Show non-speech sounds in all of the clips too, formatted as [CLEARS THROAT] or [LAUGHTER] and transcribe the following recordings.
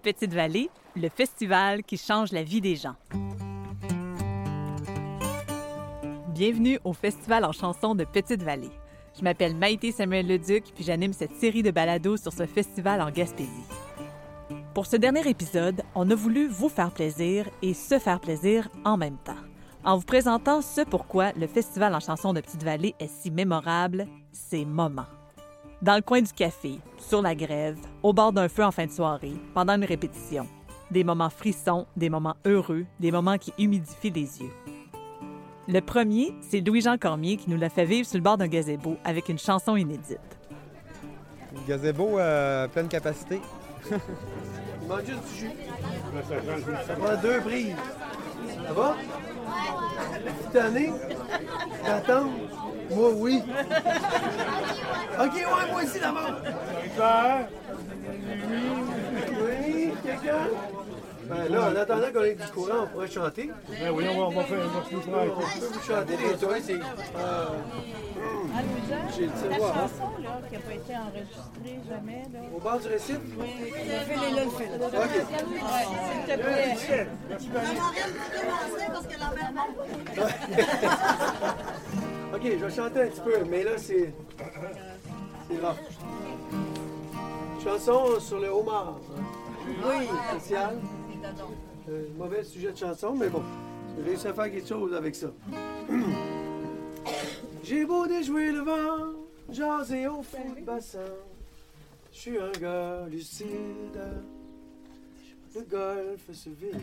Petite Vallée, le festival qui change la vie des gens. Bienvenue au Festival en chansons de Petite Vallée. Je m'appelle Maïté Samuel Leduc, puis j'anime cette série de balados sur ce festival en Gaspésie. Pour ce dernier épisode, on a voulu vous faire plaisir et se faire plaisir en même temps, en vous présentant ce pourquoi le Festival en chansons de Petite-Vallée est si mémorable, ses moments. Dans le coin du café, sur la grève, au bord d'un feu en fin de soirée, pendant une répétition. Des moments frissons, des moments heureux, des moments qui humidifient les yeux. Le premier, c'est Louis-Jean Cormier qui nous l'a fait vivre sur le bord d'un gazebo avec une chanson inédite. Gazebo à pleine capacité. Il manque juste du jus. Ça prend deux prises. Ça va? Cette année? T'attends? Moi, oui. OK, ouais, moi aussi d'abord. Oui, quelqu'un? Ben là, en attendant qu'on ait du courant, on pourrait chanter. Ben oui, on va, on va faire va finir par- On peut vous chanter des toits, c'est... Euh, Ah, J'ai le la tiroir, hein. chanson là, qui n'a pas été enregistrée jamais, là. au bord du récit? Oui, le fil est là, le fil. S'il te plaît. [LAUGHS] OK, je vais chanter un petit peu, mais là, c'est... C'est rare. Chanson sur le homard. Oui. Spécial. Euh, mauvais sujet de chanson, mais bon. J'ai réussi à faire quelque chose avec ça. [CLEARS THROAT] J'ai beau déjouer le vent, jaser au fond du bassin. Je suis un gars lucide. Le golfe se vide.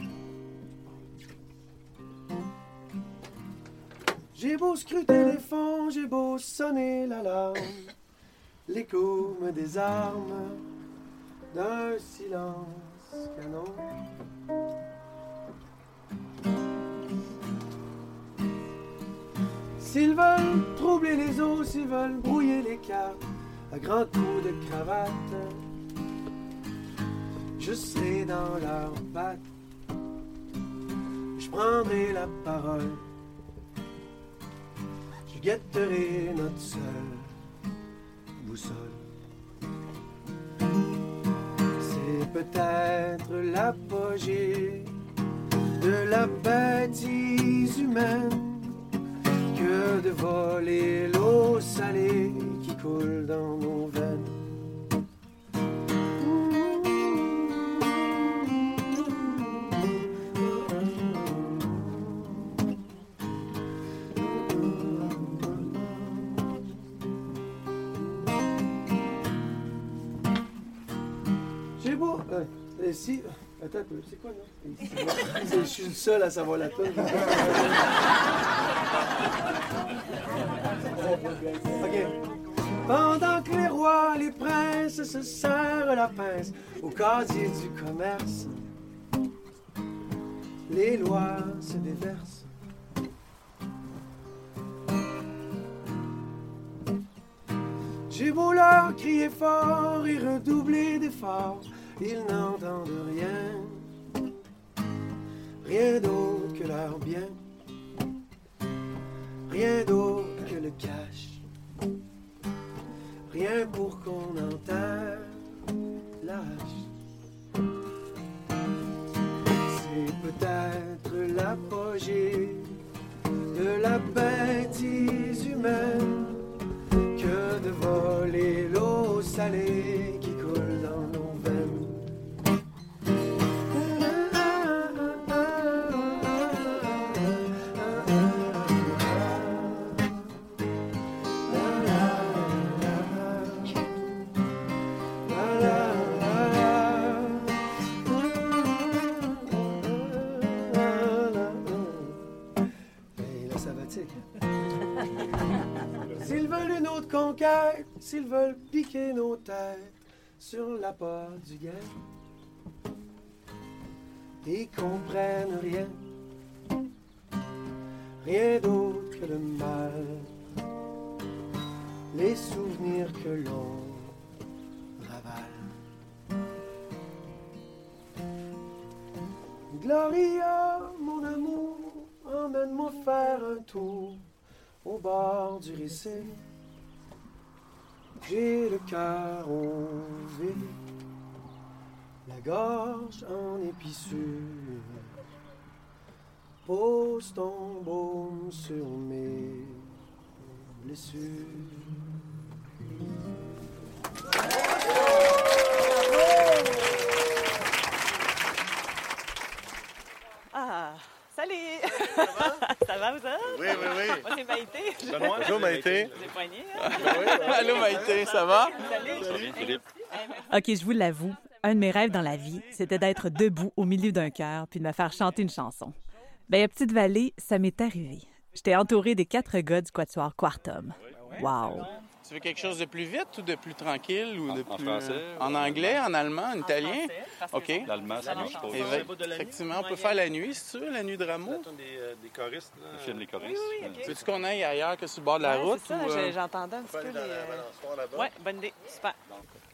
J'ai beau scruter les fonds, j'ai beau sonner l'alarme. L'écho me désarme d'un silence canon. S'ils veulent troubler les eaux, s'ils veulent brouiller les cartes, à grands coups de cravate, je serai dans leurs pattes. Je prendrai la parole. Je guetterai notre seule boussole. C'est peut-être l'apogée de la bêtise humaine de voler l'eau salée qui coule dans nos veines. J'ai beau. Euh, euh, si. Attends c'est quoi? C'est- [LAUGHS] Je suis le seul à savoir la tonne. OK. Pendant que les rois, les princes se serrent la pince au casier du commerce, les lois se déversent. J'ai beau leur crier fort et redoubler d'efforts, ils n'entendent rien, rien d'autre que leur bien, rien d'autre que le cash, rien pour qu'on enterre lâche. C'est peut-être l'apogée de la bêtise humaine que de voler l'eau salée s'ils veulent piquer nos têtes sur la porte du guet, ils comprennent rien, rien d'autre que le mal, les souvenirs que l'on ravale. Gloria, mon amour, emmène-moi faire un tour au bord du récit. J'ai le cœur au vide. la gorge en épissure. Pose ton baume sur mes blessures. Ah, salut! Ça va, vous autres? Oui, oui, oui. Moi, c'est Maïté. Benoît. Bonjour, Maïté. Hein? Allô Maïté, ça va? Salut! Philippe. OK, je vous l'avoue, un de mes rêves dans la vie, c'était d'être debout au milieu d'un chœur puis de me faire chanter une chanson. Ben, à Petite Vallée, ça m'est arrivé. J'étais entourée des quatre gars du quatuor Quartum. Wow! Tu veux quelque chose de plus vite ou de plus tranquille ou En- de en plus français, en anglais, en allemand, en italien? OK. L'allemand, ça marche pas. Effectivement, on peut faire la nuit, si tu veux, la nuit de Rameau? des, choristes. Le film Les choristes. Ouais. Veux-tu qu'on aille ailleurs que sur le bord de la route? ou, euh, j'entendais un petit peu les... Ouais, bonne idée. Super.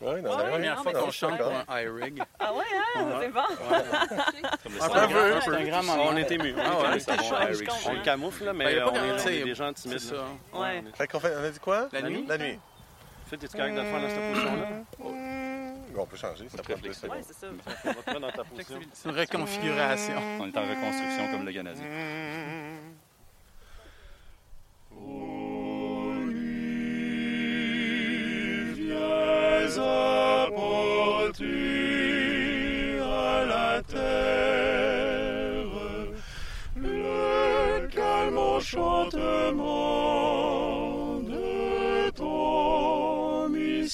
Oui, dans C'est la première fois qu'on c'est chante un iRig. Ah ouais, hein? C'est bon. [LAUGHS] C'est un Seigneur. grand- c'est un grand moment. On est ému. Ah ouais, c'est c'est. On le camoufle, là, Ben, mais on, est, des gens timides. C'est ça. là. Ouais. Fait qu'on fait, on a dit quoi? La nuit? Nuit. Phil, t'es-tu correct de le faire dans cette position-là? Bon, on peut changer, ça prend bon. Ouais, c'est ça. On va te mettre dans ta position. C'est une reconfiguration. On est en reconstruction comme le Ganazi. à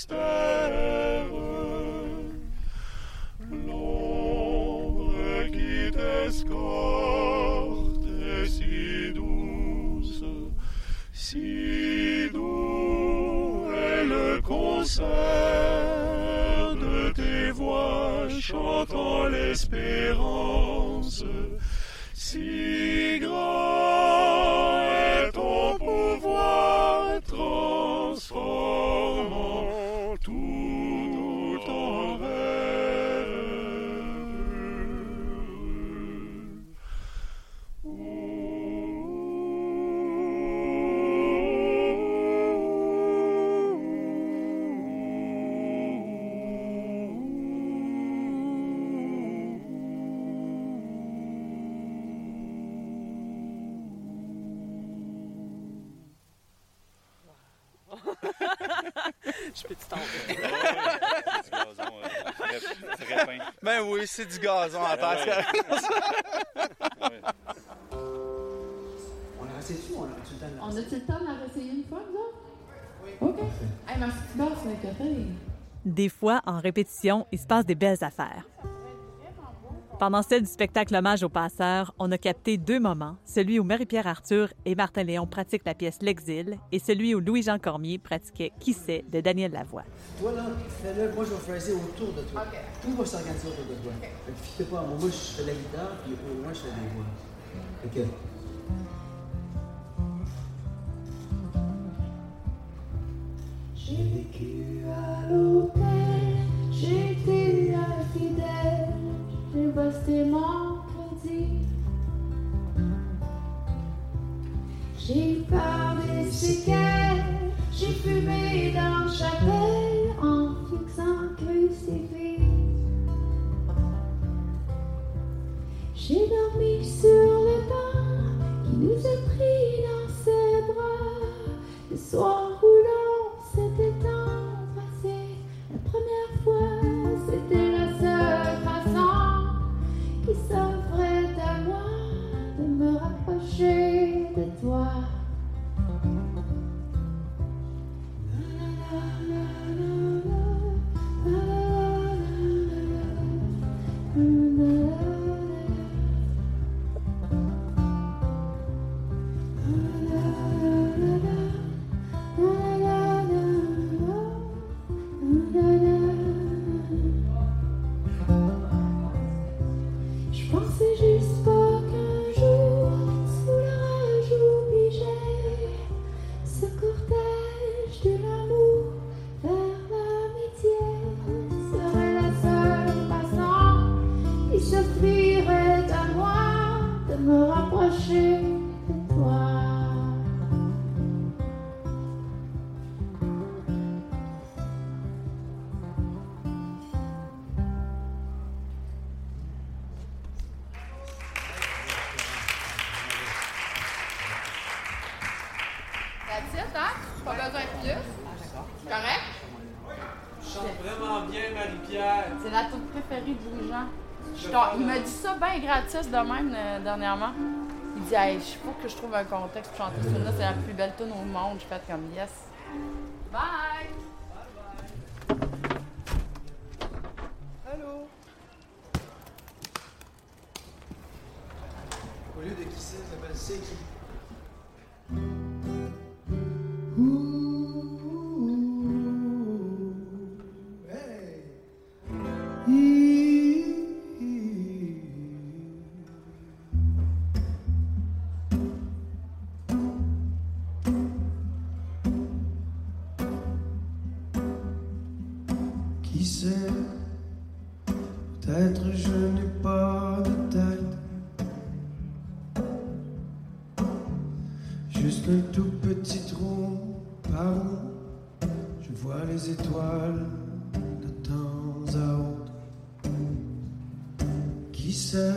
mystère. L'ombre qui t'escorte est si douce, si doux est le concert de tes voix chantant l'espérance. Si grand Je peux te tomber. [LAUGHS] C'est du gazon, euh, très- très peint. Ben oui, c'est du gazon à terre. Ouais. On a resté-tu ou on a-tu le temps de On a-tu le temps d'en réessayer une fois, autres? Oui. OK. Hey, merci, c'est un café. Des fois, en répétition, il se passe des belles affaires. Pendant celle du spectacle Hommage aux passeurs, on a capté deux moments, celui où Marie-Pierre Arthur et Martin Léon pratiquent la pièce L'Exil et celui où Louis-Jean Cormier pratiquait Qui sait de Daniel Lavoie. Toi, là, fais-le. Moi, je vais phraser autour de toi. Tout va s'organiser autour de toi. Que fiez pas à moi. Moi, je fais la guitare, puis au moins, je fais des voix. Que... J'ai vécu à l'hôtel, j'ai été infidèle, chaque chante vraiment bien, Marie-Pierre. C'est la toute préférée de Jean. Je il m'a dit ça bien gratis de même euh, dernièrement. Il dit hey, il faut que je trouve un contexte pour chanter ce là c'est la plus belle tune au monde. Je fais comme yes. Bye! Allô? Au lieu de qui c'est, ça s'appelle c'est? Qui Juste un tout petit trou par où je vois les étoiles de temps à autre. Qui sait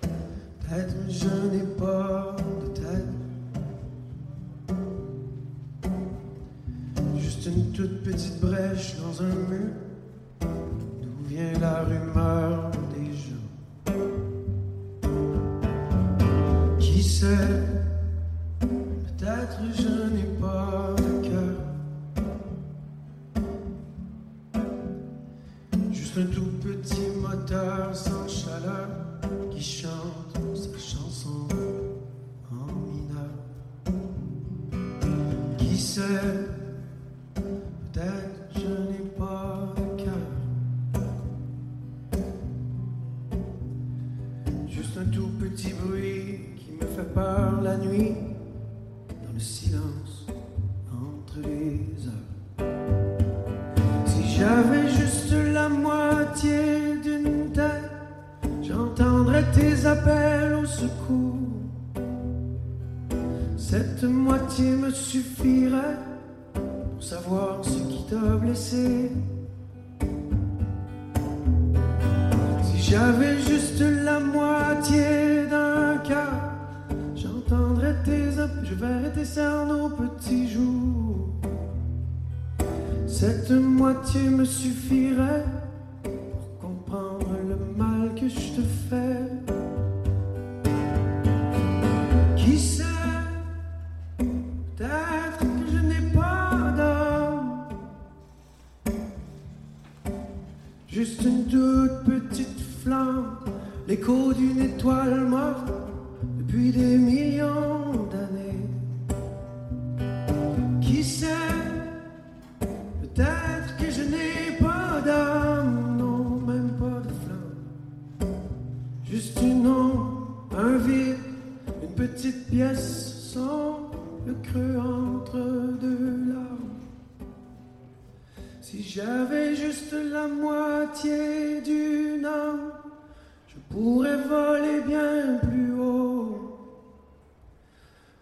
Peut-être je n'ai pas de tête. Juste une toute petite brèche dans un mur D'où vient la rumeur Peut-être je n'ai pas de cœur. Juste un tout petit bruit qui me fait peur la nuit, dans le silence entre les heures. Si j'avais juste la moitié d'une tête, j'entendrais tes appels au secours. Moitié me suffirait pour savoir ce qui t'a blessé. Si j'avais juste la moitié d'un cœur, j'entendrais tes appels, je verrais tes cernes au petit jour. Cette moitié me suffirait pour comprendre le mal que je te fais.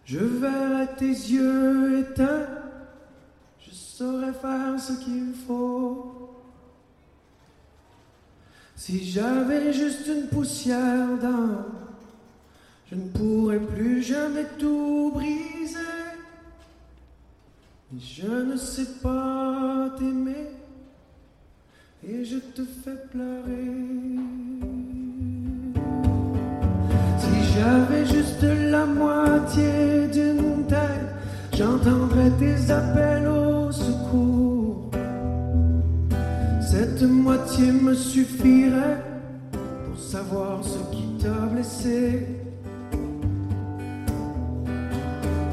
Je verrais tes yeux éteints, je saurais faire ce qu'il faut. Si j'avais juste une poussière d'âme, je ne pourrais plus jamais tout briser. Mais je ne sais pas t'aimer et je te fais pleurer. La moitié d'une tête, j'entendrais tes appels au secours. Cette moitié me suffirait pour savoir ce qui t'a blessé.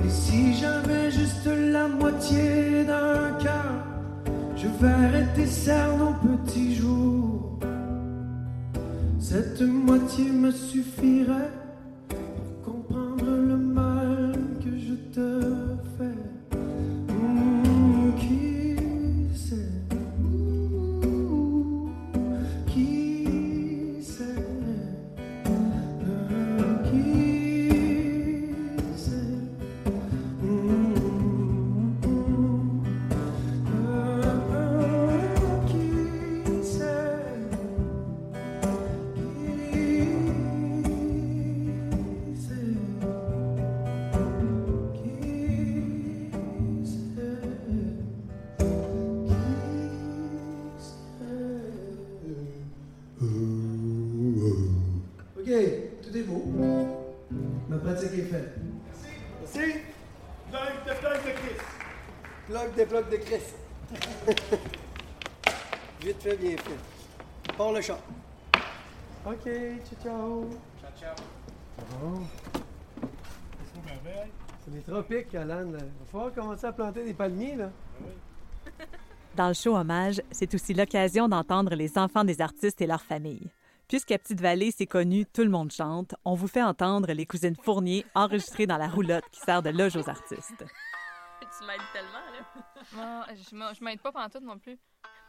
Et si j'avais juste la moitié d'un cœur, je verrais tes cernes au petit jour. Cette moitié me suffirait qui est fait. Merci. Plug de plug de Chris. Plug des plugs de Chris. [LAUGHS] Vite fait, bien fait. Pour le champ. OK, ciao, ciao. Ciao, ciao. Bon. C'est les tropiques, Alan. Il va falloir commencer à planter des palmiers, là. Dans le show Hommage, c'est aussi l'occasion d'entendre les enfants des artistes et leurs familles. Puisqu'à Petite-Vallée, c'est connu, tout le monde chante, on vous fait entendre les cousines Fournier enregistrées dans la roulotte qui sert de loge aux artistes. Tu m'aides tellement, là. Non, je m'aide pas pendant tout non plus.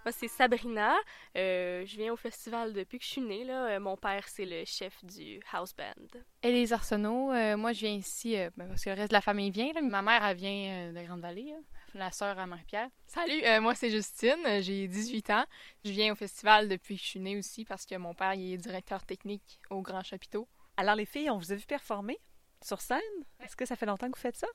Moi, c'est Sabrina. Euh, je viens au festival depuis que je suis née. Là. Euh, mon père, c'est le chef du house band. Élise Arsenault, euh, moi je viens ici euh, ben, parce que le reste de la famille vient. là. Ma mère, elle vient euh, de Grande-Vallée, là. La sœur à Marie-Pierre. Salut, euh, moi c'est Justine, euh, j'ai 18 ans. Je viens au festival depuis que je suis née aussi parce que mon père il est directeur technique au Grand Chapiteau. Alors les filles, on vous a vu performer sur scène? Est-ce que ça fait longtemps que vous faites ça?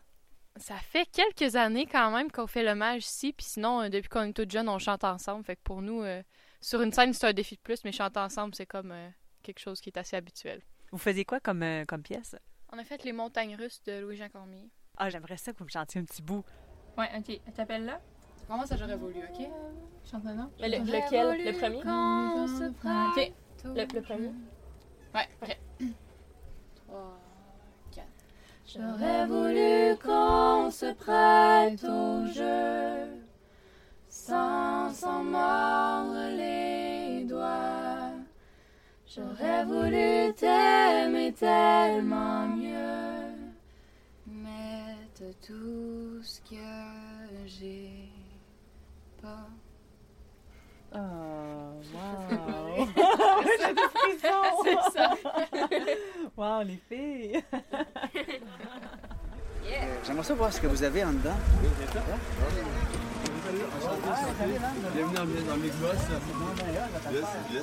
Ça fait quelques années quand même qu'on fait l'hommage ici, puis sinon, euh, depuis qu'on est toutes jeunes, on chante ensemble. Fait que pour nous, euh, sur une scène, c'est un défi de plus, mais chanter ensemble, c'est comme quelque chose qui est assez habituel. Vous faisiez quoi comme, euh, comme pièce? On a fait Les Montagnes Russes de Louis-Jean Cormier. Ah, j'aimerais ça que vous me chantiez un petit bout. Ouais, ok. Elle t'appelle là? Comment ça, j'aurais voulu, ok? Chante maintenant. Mais le- lequel? Le premier? Ok. Le, le premier? Ouais, ok. J'aurais voulu qu'on se prête au jeu sans s'en mordre les doigts. J'aurais voulu t'aimer tellement mieux, tout ce que j'ai pas. Oh, [LAUGHS] wow! J'ai des frissons. [LAUGHS] C'est ça! [LAUGHS] wow, les filles! J'aimerais ça voir ce que vous avez en dedans. Bienvenue dans, le- dans le Mixboss. Yes, yes, yes.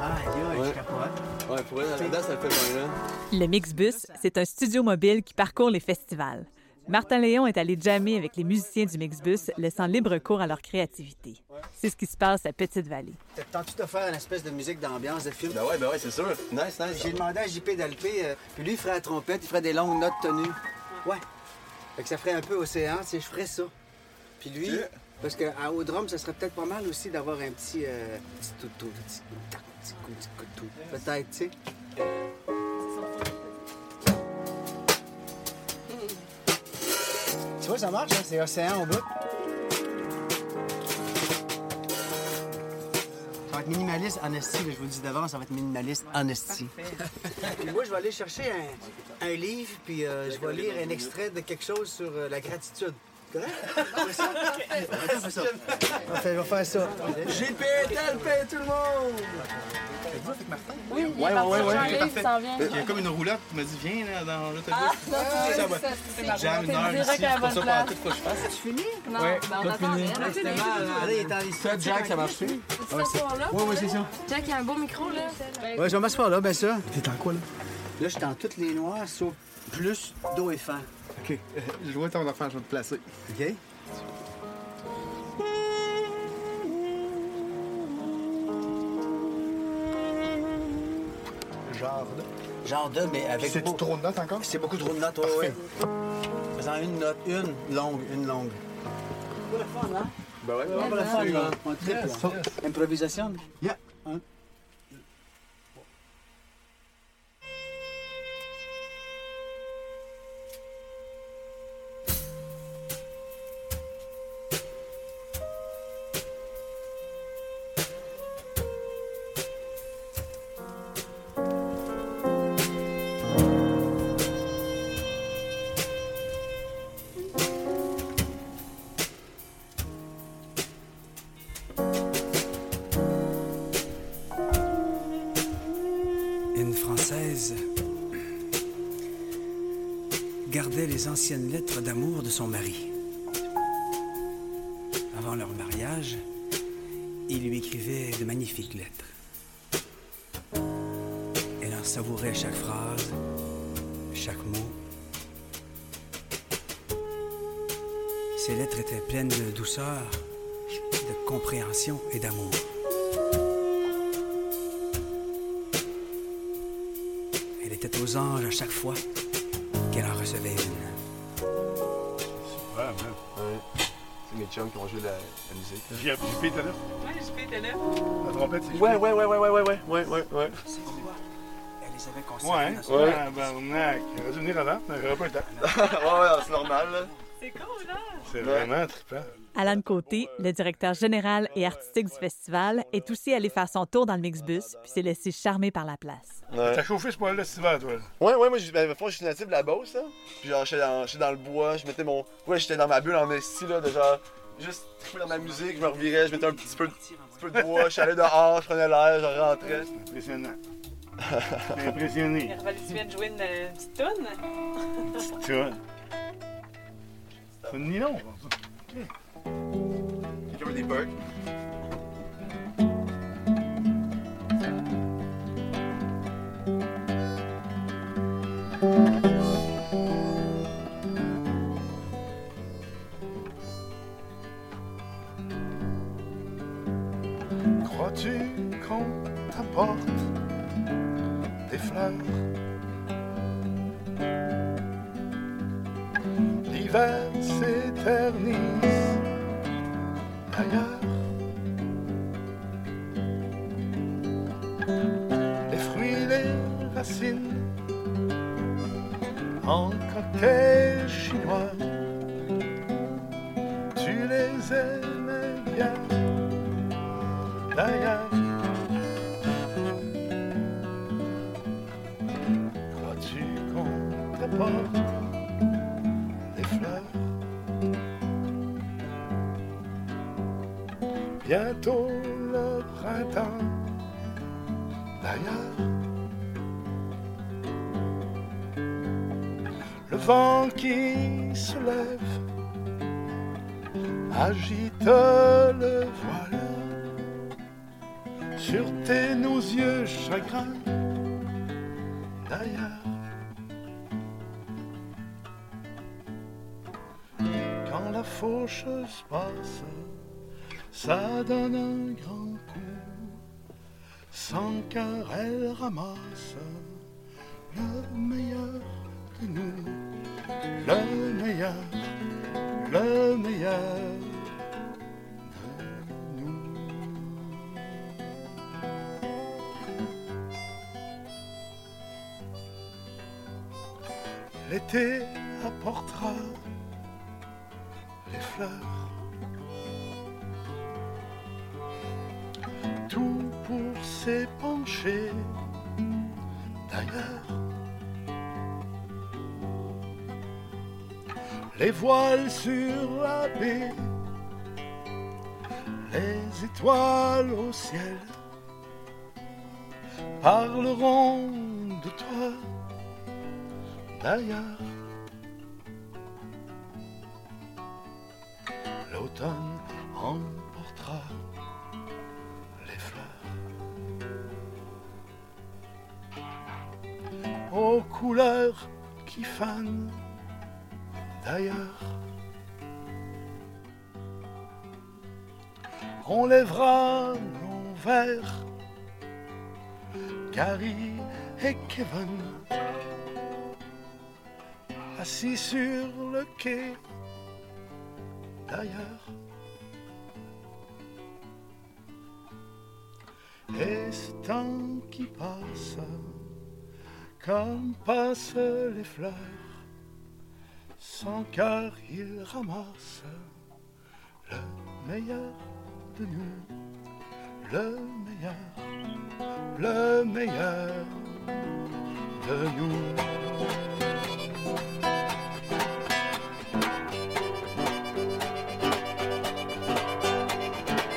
Ah, yo, Ouais. je capote. Ouais, pour elle, là-dedans, ça fait là. Le Mixbus, c'est un studio mobile qui parcourt les festivals. Martin Léon est allé jammer avec les musiciens du Mixbus, laissant libre cours à leur créativité. C'est ce qui se passe à Petite-Vallée. Tentes-tu de faire une espèce de musique d'ambiance de film? Ben ouais, ben ouais, c'est sûr. Nice, nice. J'ai demandé à JP d'Alpé, euh, puis lui, il ferait la trompette, il ferait des longues notes tenues. Ouais. Fait que ça ferait un peu océan, sais, je ferais ça. Puis lui, parce qu'à au drum, ça serait peut-être pas mal aussi d'avoir un petit, euh, petit toutou, petit tac, petit coup, petit couteau. Peut-être, tu sais. Tu vois, ça marche, hein? c'est océan au bout. Ça va être minimaliste en esti, je vous le dis d'avance, ça va être minimaliste en esti. Puis moi, je vais aller chercher un, un livre, puis euh, je vais lire un extrait de quelque chose sur euh, la gratitude. On ça. Va faire ça. JP, Talpé, tout le monde! Oui, il est Ouais, parti ouais, ouais, parfait. il s'en vient. Il y a comme une roulotte qui m'a dit viens là, dans l'autobus. Ah, non, Ça c'est J'ai une heure ici, c'est pour ça tout faut que je fasse. C'est fini? Non, Ouais, ben on attend. Allez, il est Jack, ça marche-tu? Ouais, Ouais, c'est ça. Jack, il y a un beau micro, là. Ouais, je vais m'asseoir là, ben ça. T'es en quoi là? Là, je suis dans toutes les noirs, sauf plus d'eau et fan. Ok, je vois ton affaire, je vais te placer. OK? Genre de. Genre de, mais avec. C'est-tu trop de notes encore? C'est beaucoup trop de notes, ouais, ouais. Faisant une note, une longue, une longue. Pas le fun, hein? Ben ouais, Pas le fun, là. On triple, là. Improvisation? Yeah. Les anciennes lettres d'amour de son mari. Avant leur mariage, il lui écrivait de magnifiques lettres. Elle en savourait chaque phrase, chaque mot. Ces lettres étaient pleines de douceur, de compréhension et d'amour. Elle était aux anges à chaque fois qu'elle en recevait une. Ouais, ouais. C'est mes chums qui ont joué la, la musique. J'ai JP était là. Ouais, je t'es là. La trompette, c'est Ouais, ouais, ouais, ouais, ouais, ouais, ouais, ouais, ouais, ouais. Elle les avait Ouais, conservés dans son ouais. armoire. Barnac. Il aurait dû venir avant, mais il n'aurait pas le temps. [LAUGHS] ouais, ouais, c'est normal, là. C'est cool, là. C'est vraiment trippant. Alan Côté, le directeur général et artistique du festival, est aussi allé faire son tour dans le mixbus puis s'est laissé charmer par la place. T'as chauffé ce poil-là cet hiver, toi? Ouais, ouais, moi, j'ai- ben, je suis natif de la Beauce, là. Puis genre, j'étais dans, dans le bois, je mettais mon. Ouais, j'étais dans ma bulle en esti, là, de genre. Juste triper dans ma musique, je me revirais, je mettais un petit peu, de- petit peu de bois, je suis allé dehors, je prenais l'air, je rentrais. C'est impressionnant. T'es impressionné. Viens de jouer une, petite toune? Tu vois. C'est une nylon. Quelqu'un des perks? Bientôt le printemps d'ailleurs. Le vent qui se lève agite le voile sur tes nos yeux chagrins d'ailleurs. Quand la fauche se passe, ça donne un grand coup, sans cœur elle ramasse le meilleur de nous, le meilleur, le meilleur. L'été apportera les fleurs. D'ailleurs. Les voiles sur la baie, les étoiles au ciel parleront de toi d'ailleurs. Qui fanent d'ailleurs. On lèvera nos verres, Gary et Kevin assis sur le quai d'ailleurs. Et ce temps qui passe, comme passent les fleurs, sans cœur il ramasse le meilleur de nous, le meilleur, le meilleur de nous.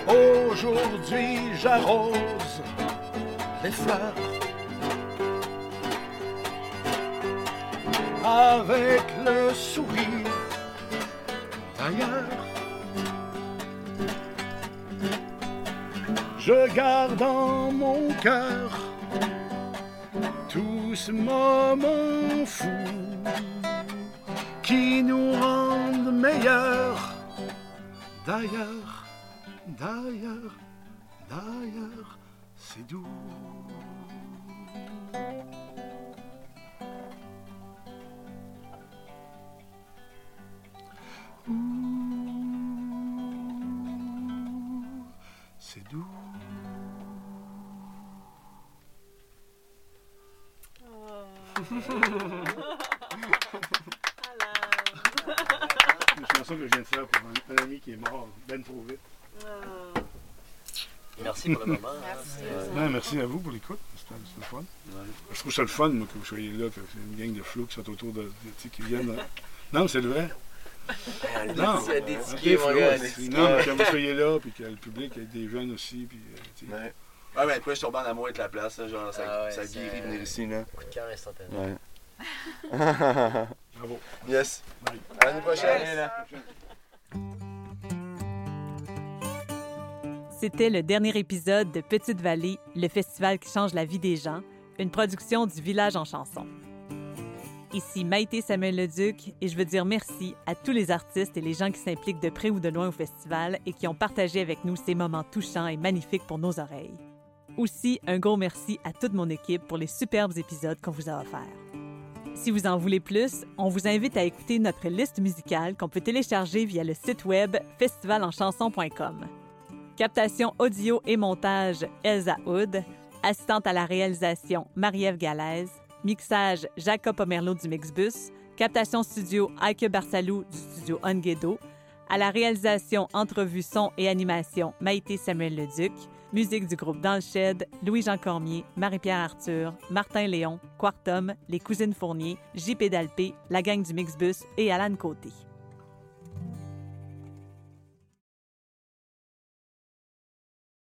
Aujourd'hui j'arrose les fleurs avec le sourire d'ailleurs. Je garde dans mon cœur tout ce moment fou qui nous rendent meilleurs d'ailleurs. D'ailleurs, d'ailleurs, c'est doux. Une chanson que je viens de faire pour un, un ami qui est mort, ben trop vite. Merci pour le moment. Merci. Ben, merci à vous pour l'écoute. C'était le fun. Je trouve ça le fun, moi, que vous soyez là, que c'est une gang de flots qui sont autour de. de- tu sais, qui viennent. hein. Non, mais c'est le vrai. Ah, Non, petits- des ok, tickets, mon Flo, gars. Non, mais que vous soyez là, puis que le public ait des jeunes aussi, puis. euh. Ouais. Mais après, je suis tombé en amour avec la place, là, genre, ça, Ah ouais, ça guérit venir ici, là. Coup de cœur instantané. Ouais. Bravo. Yes. À l'année prochaine. C'était le dernier épisode de Petite Vallée, le festival qui change la vie des gens, une production du Village en chanson. Ici Maïté Samuel Leduc et je veux dire merci à tous les artistes et les gens qui s'impliquent de près ou de loin au festival et qui ont partagé avec nous ces moments touchants et magnifiques pour nos oreilles. Aussi, un gros merci à toute mon équipe pour les superbes épisodes qu'on vous a offerts. Si vous en voulez plus, on vous invite à écouter notre liste musicale qu'on peut télécharger via le site web festivalanchanson.com. Captation audio et montage Elsa Hood, assistante à la réalisation Marie-Ève Galaise, mixage Jacob Pomerleau du Mixbus, captation studio Aike Barsalou du studio Onguedo, à la réalisation entrevue son et animation Maïté Samuel Leduc, musique du groupe Dans le Shed, Louis-Jean Cormier, Marie-Pierre Arthur, Martin Léon, Quartum, Les Cousines Fournier, JP Dalpé, la gang du Mixbus et Alan Côté.